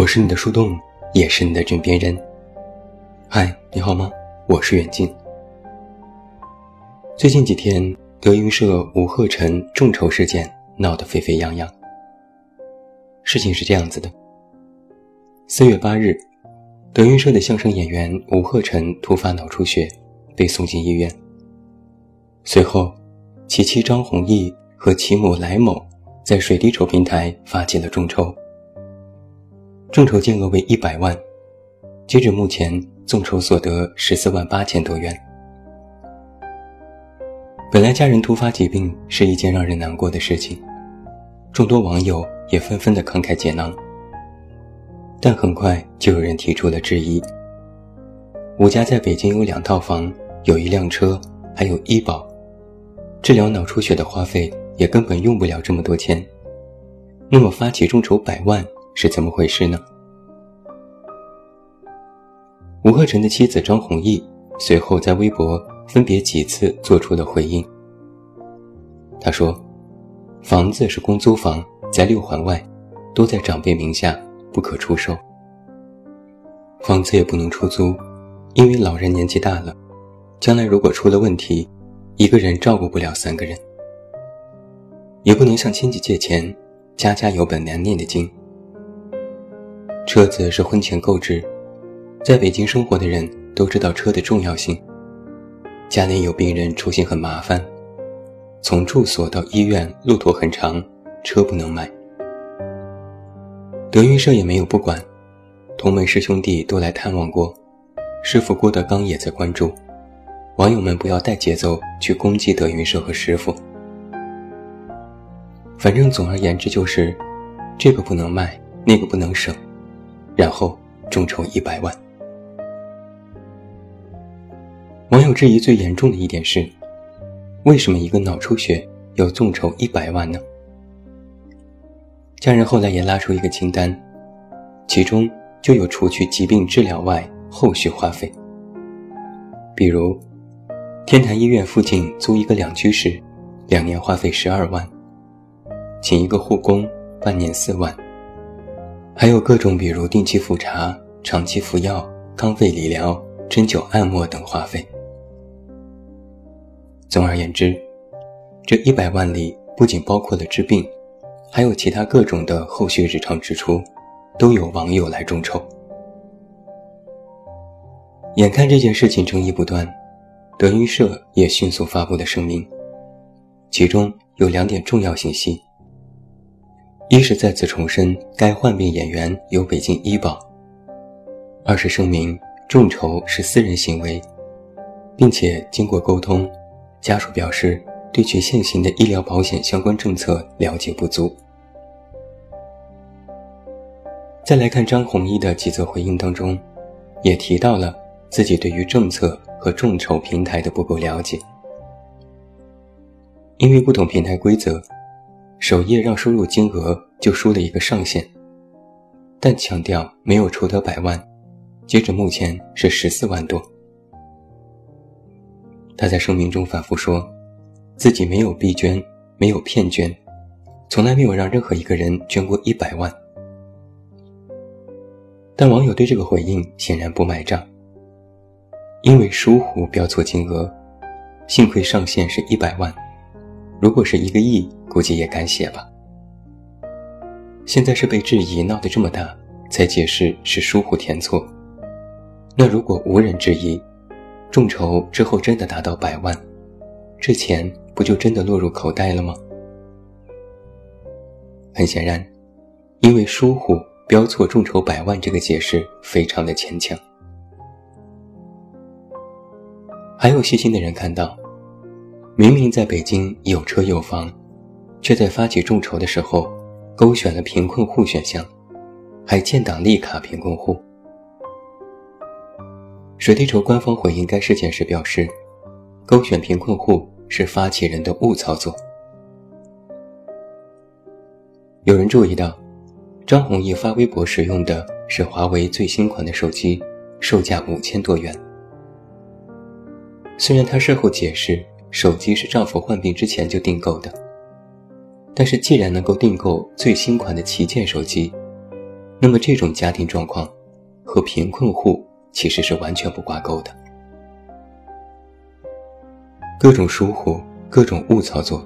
我是你的树洞，也是你的枕边人。嗨，你好吗？我是远近。最近几天，德云社吴鹤臣众筹事件闹得沸沸扬扬。事情是这样子的：四月八日，德云社的相声演员吴鹤臣突发脑出血，被送进医院。随后，其妻张弘毅和其母来某在水滴筹平台发起了众筹。众筹金额为一百万，截止目前，众筹所得十四万八千多元。本来家人突发疾病是一件让人难过的事情，众多网友也纷纷的慷慨解囊。但很快就有人提出了质疑：吴家在北京有两套房，有一辆车，还有医保，治疗脑出血的花费也根本用不了这么多钱。那么发起众筹百万？是怎么回事呢？吴鹤臣的妻子张弘毅随后在微博分别几次做出了回应。他说：“房子是公租房，在六环外，都在长辈名下，不可出售。房子也不能出租，因为老人年纪大了，将来如果出了问题，一个人照顾不了三个人。也不能向亲戚借钱，家家有本难念的经。”车子是婚前购置，在北京生活的人都知道车的重要性。家里有病人出行很麻烦，从住所到医院路途很长，车不能买。德云社也没有不管，同门师兄弟都来探望过，师傅郭德纲也在关注。网友们不要带节奏去攻击德云社和师傅。反正总而言之就是，这个不能卖，那个不能省。然后众筹一百万。网友质疑最严重的一点是，为什么一个脑出血要众筹一百万呢？家人后来也拉出一个清单，其中就有除去疾病治疗外后续花费，比如天坛医院附近租一个两居室，两年花费十二万，请一个护工，半年四万。还有各种，比如定期复查、长期服药、康复理疗、针灸按摩等花费。总而言之，这一百万里不仅包括了治病，还有其他各种的后续日常支出，都有网友来众筹。眼看这件事情争议不断，德云社也迅速发布了声明，其中有两点重要信息。一是再次重申该患病演员有北京医保；二是声明众筹是私人行为，并且经过沟通，家属表示对其现行的医疗保险相关政策了解不足。再来看张弘毅的几则回应当中，也提到了自己对于政策和众筹平台的不够了解，因为不懂平台规则。首页让输入金额就输了一个上限，但强调没有筹得百万，截止目前是十四万多。他在声明中反复说，自己没有逼捐，没有骗捐，从来没有让任何一个人捐过一百万。但网友对这个回应显然不买账，因为疏忽标错金额，幸亏上限是一百万。如果是一个亿，估计也敢写吧。现在是被质疑闹得这么大，才解释是疏忽填错。那如果无人质疑，众筹之后真的达到百万，这钱不就真的落入口袋了吗？很显然，因为疏忽标错众筹百万这个解释非常的牵强。还有细心的人看到。明明在北京有车有房，却在发起众筹的时候勾选了贫困户选项，还建档立卡贫困户。水滴筹官方回应该事件时表示，勾选贫困户是发起人的误操作。有人注意到，张弘毅发微博使用的是华为最新款的手机，售价五千多元。虽然他事后解释。手机是丈夫患病之前就订购的，但是既然能够订购最新款的旗舰手机，那么这种家庭状况和贫困户其实是完全不挂钩的。各种疏忽、各种误操作，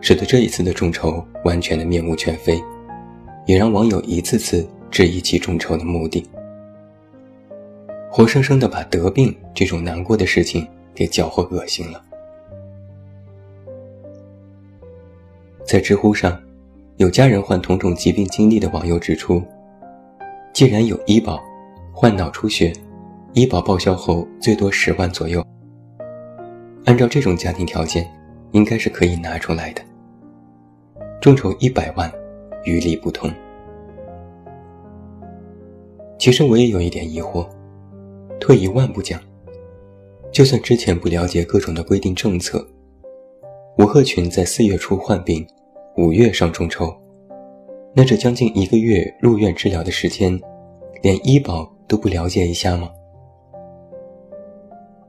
使得这一次的众筹完全的面目全非，也让网友一次次质疑其众筹的目的，活生生的把得病这种难过的事情给搅和恶心了。在知乎上，有家人患同种疾病经历的网友指出，既然有医保，患脑出血，医保报销后最多十万左右。按照这种家庭条件，应该是可以拿出来的。众筹一百万，余力不通。其实我也有一点疑惑，退一万步讲，就算之前不了解各种的规定政策，吴鹤群在四月初患病，五月上众筹，那这将近一个月入院治疗的时间，连医保都不了解一下吗？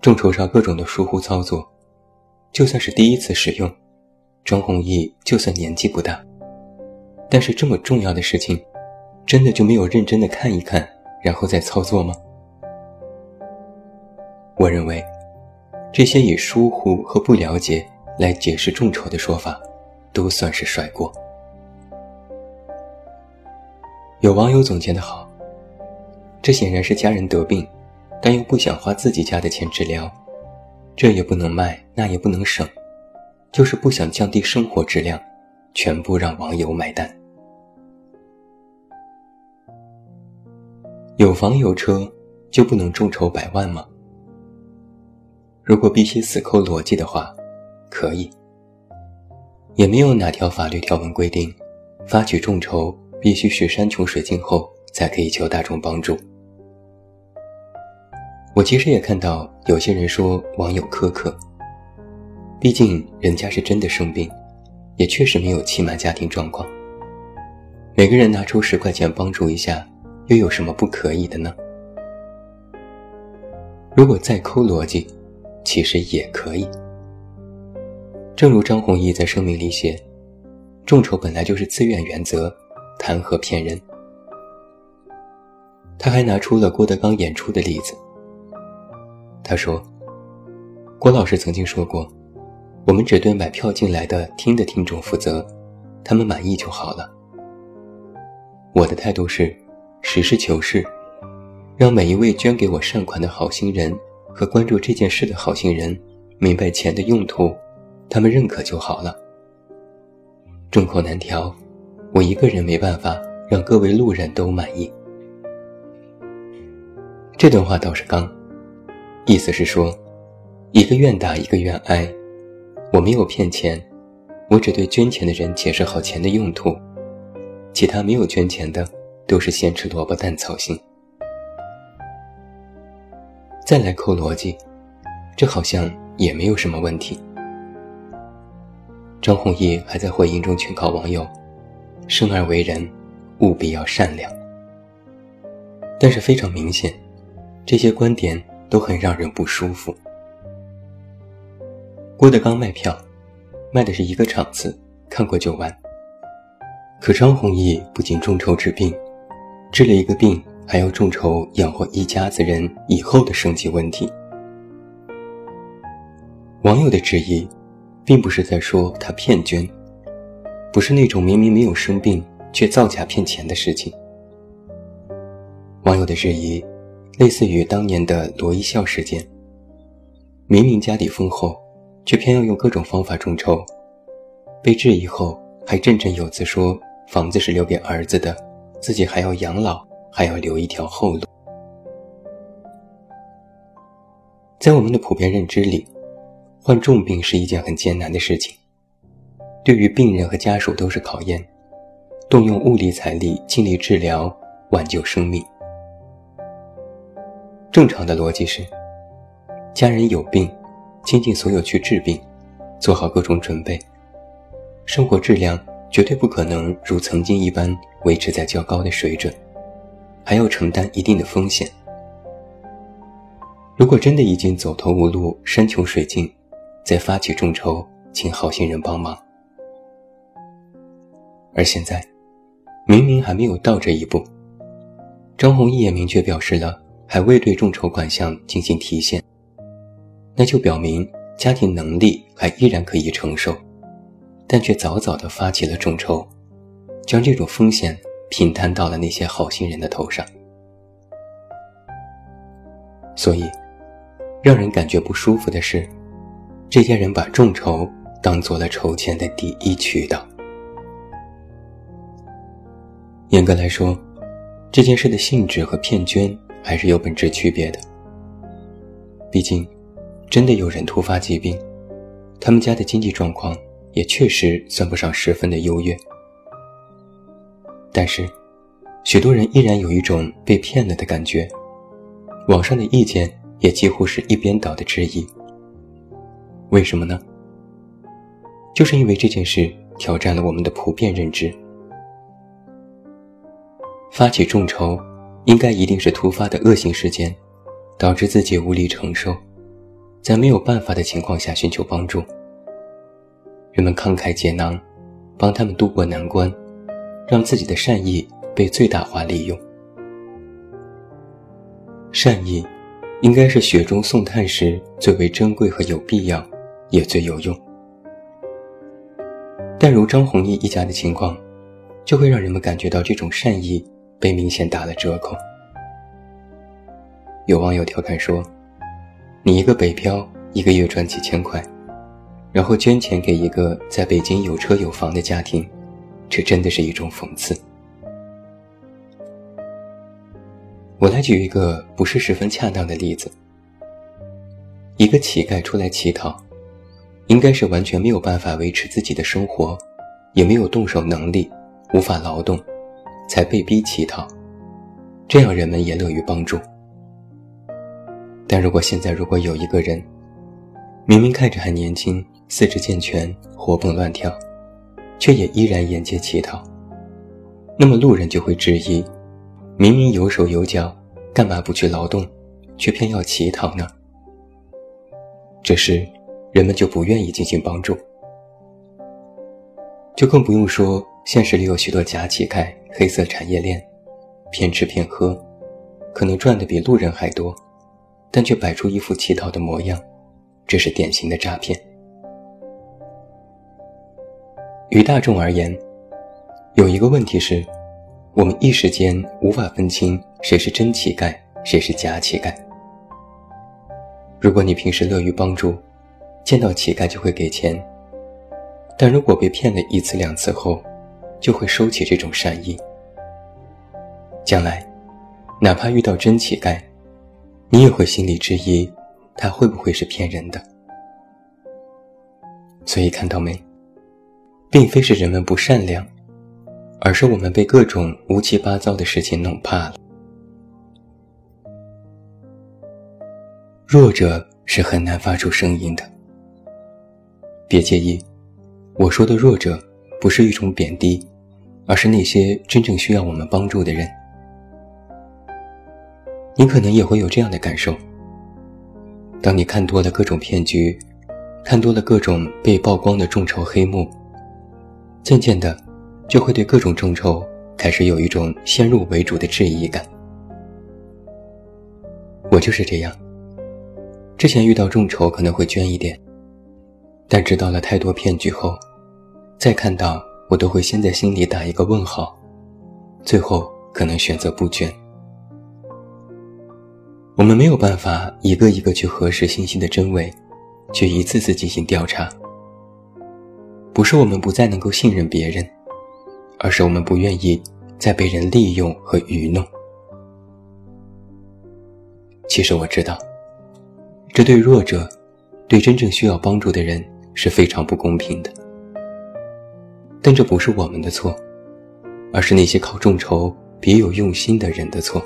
众筹上各种的疏忽操作，就算是第一次使用，张弘毅就算年纪不大，但是这么重要的事情，真的就没有认真的看一看，然后再操作吗？我认为，这些以疏忽和不了解来解释众筹的说法，都算是甩锅。有网友总结的好，这显然是家人得病。但又不想花自己家的钱治疗，这也不能卖，那也不能省，就是不想降低生活质量，全部让网友买单。有房有车就不能众筹百万吗？如果必须死抠逻辑的话，可以。也没有哪条法律条文规定，发起众筹必须是山穷水尽后才可以求大众帮助。我其实也看到有些人说网友苛刻，毕竟人家是真的生病，也确实没有起码家庭状况。每个人拿出十块钱帮助一下，又有什么不可以的呢？如果再抠逻辑，其实也可以。正如张弘毅在声明里写：“众筹本来就是自愿原则，谈何骗人？”他还拿出了郭德纲演出的例子。他说：“郭老师曾经说过，我们只对买票进来的听的听众负责，他们满意就好了。我的态度是，实事求是，让每一位捐给我善款的好心人和关注这件事的好心人明白钱的用途，他们认可就好了。众口难调，我一个人没办法让各位路人都满意。”这段话倒是刚。意思是说，一个愿打一个愿挨，我没有骗钱，我只对捐钱的人解释好钱的用途，其他没有捐钱的都是先吃萝卜淡操心。再来扣逻辑，这好像也没有什么问题。张弘毅还在回应中劝告网友：生而为人，务必要善良。但是非常明显，这些观点。都很让人不舒服。郭德纲卖票，卖的是一个场次，看过就完。可张弘毅不仅众筹治病，治了一个病，还要众筹养活一家子人以后的生计问题。网友的质疑，并不是在说他骗捐，不是那种明明没有生病却造假骗钱的事情。网友的质疑。类似于当年的罗一笑事件，明明家底丰厚，却偏要用各种方法众筹，被质疑后还振振有词说房子是留给儿子的，自己还要养老，还要留一条后路。在我们的普遍认知里，患重病是一件很艰难的事情，对于病人和家属都是考验，动用物力财力尽力治疗，挽救生命。正常的逻辑是，家人有病，倾尽所有去治病，做好各种准备，生活质量绝对不可能如曾经一般维持在较高的水准，还要承担一定的风险。如果真的已经走投无路、山穷水尽，再发起众筹，请好心人帮忙。而现在，明明还没有到这一步，张弘毅也明确表示了，还未对众筹款项进行提现，那就表明家庭能力还依然可以承受，但却早早的发起了众筹，将这种风险平摊到了那些好心人的头上。所以，让人感觉不舒服的是，这些人把众筹当做了筹钱的第一渠道。严格来说，这件事的性质和骗捐还是有本质区别的。毕竟，真的有人突发疾病，他们家的经济状况也确实算不上十分的优越。但是，许多人依然有一种被骗了的感觉，网上的意见也几乎是一边倒的质疑。为什么呢？就是因为这件事挑战了我们的普遍认知。发起众筹，应该一定是突发的恶性事件，导致自己无力承受，在没有办法的情况下寻求帮助。人们慷慨解囊，帮他们渡过难关，让自己的善意被最大化利用。善意，应该是雪中送炭时最为珍贵和有必要，也最有用。但如张弘毅一家的情况，就会让人们感觉到这种善意。被明显打了折扣。有网友调侃说：“你一个北漂，一个月赚几千块，然后捐钱给一个在北京有车有房的家庭，这真的是一种讽刺。”我来举一个不是十分恰当的例子：一个乞丐出来乞讨，应该是完全没有办法维持自己的生活，也没有动手能力，无法劳动。才被逼乞讨，这样人们也乐于帮助。但如果现在如果有一个人，明明看着还年轻，四肢健全，活蹦乱跳，却也依然沿街乞讨，那么路人就会质疑：明明有手有脚，干嘛不去劳动，却偏要乞讨呢？这时，人们就不愿意进行帮助，就更不用说。现实里有许多假乞丐、黑色产业链，骗吃骗喝，可能赚的比路人还多，但却摆出一副乞讨的模样，这是典型的诈骗。于大众而言，有一个问题是，我们一时间无法分清谁是真乞丐，谁是假乞丐。如果你平时乐于帮助，见到乞丐就会给钱，但如果被骗了一次两次后，就会收起这种善意。将来，哪怕遇到真乞丐，你也会心里质疑，他会不会是骗人的？所以看到没，并非是人们不善良，而是我们被各种乌七八糟的事情弄怕了。弱者是很难发出声音的。别介意，我说的弱者。不是一种贬低，而是那些真正需要我们帮助的人。你可能也会有这样的感受：当你看多了各种骗局，看多了各种被曝光的众筹黑幕，渐渐的，就会对各种众筹开始有一种先入为主的质疑感。我就是这样，之前遇到众筹可能会捐一点，但知道了太多骗局后。再看到我都会先在心里打一个问号，最后可能选择不捐。我们没有办法一个一个去核实信息的真伪，去一次次进行调查。不是我们不再能够信任别人，而是我们不愿意再被人利用和愚弄。其实我知道，这对弱者，对真正需要帮助的人是非常不公平的。但这不是我们的错，而是那些靠众筹别有用心的人的错。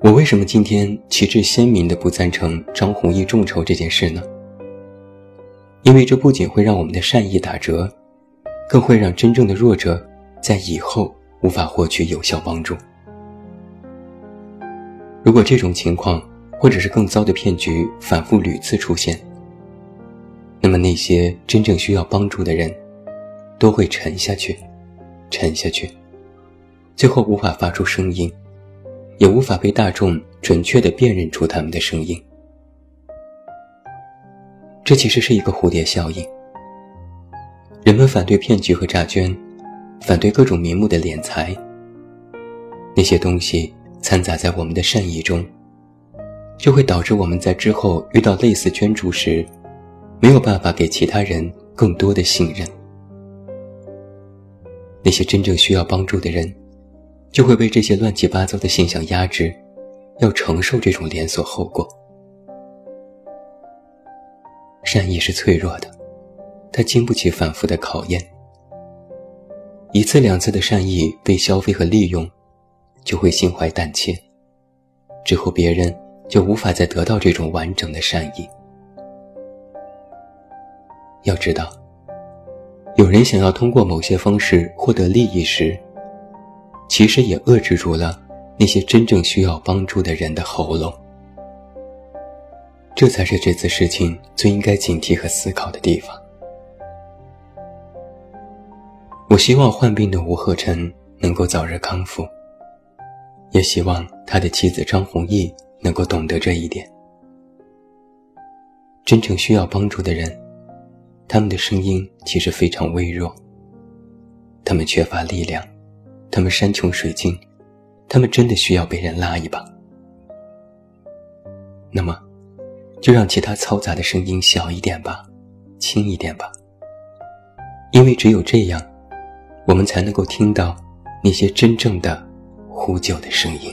我为什么今天旗帜鲜明的不赞成张弘毅众筹这件事呢？因为这不仅会让我们的善意打折，更会让真正的弱者在以后无法获取有效帮助。如果这种情况，或者是更糟的骗局反复屡次出现，那么那些真正需要帮助的人，都会沉下去，沉下去，最后无法发出声音，也无法被大众准确地辨认出他们的声音。这其实是一个蝴蝶效应。人们反对骗局和诈捐，反对各种名目的敛财。那些东西掺杂在我们的善意中，就会导致我们在之后遇到类似捐助时，没有办法给其他人更多的信任。那些真正需要帮助的人，就会被这些乱七八糟的现象压制，要承受这种连锁后果。善意是脆弱的，它经不起反复的考验。一次两次的善意被消费和利用，就会心怀胆怯，之后别人就无法再得到这种完整的善意。要知道。有人想要通过某些方式获得利益时，其实也遏制住了那些真正需要帮助的人的喉咙。这才是这次事情最应该警惕和思考的地方。我希望患病的吴鹤臣能够早日康复，也希望他的妻子张弘毅能够懂得这一点。真正需要帮助的人。他们的声音其实非常微弱，他们缺乏力量，他们山穷水尽，他们真的需要被人拉一把。那么，就让其他嘈杂的声音小一点吧，轻一点吧。因为只有这样，我们才能够听到那些真正的呼救的声音。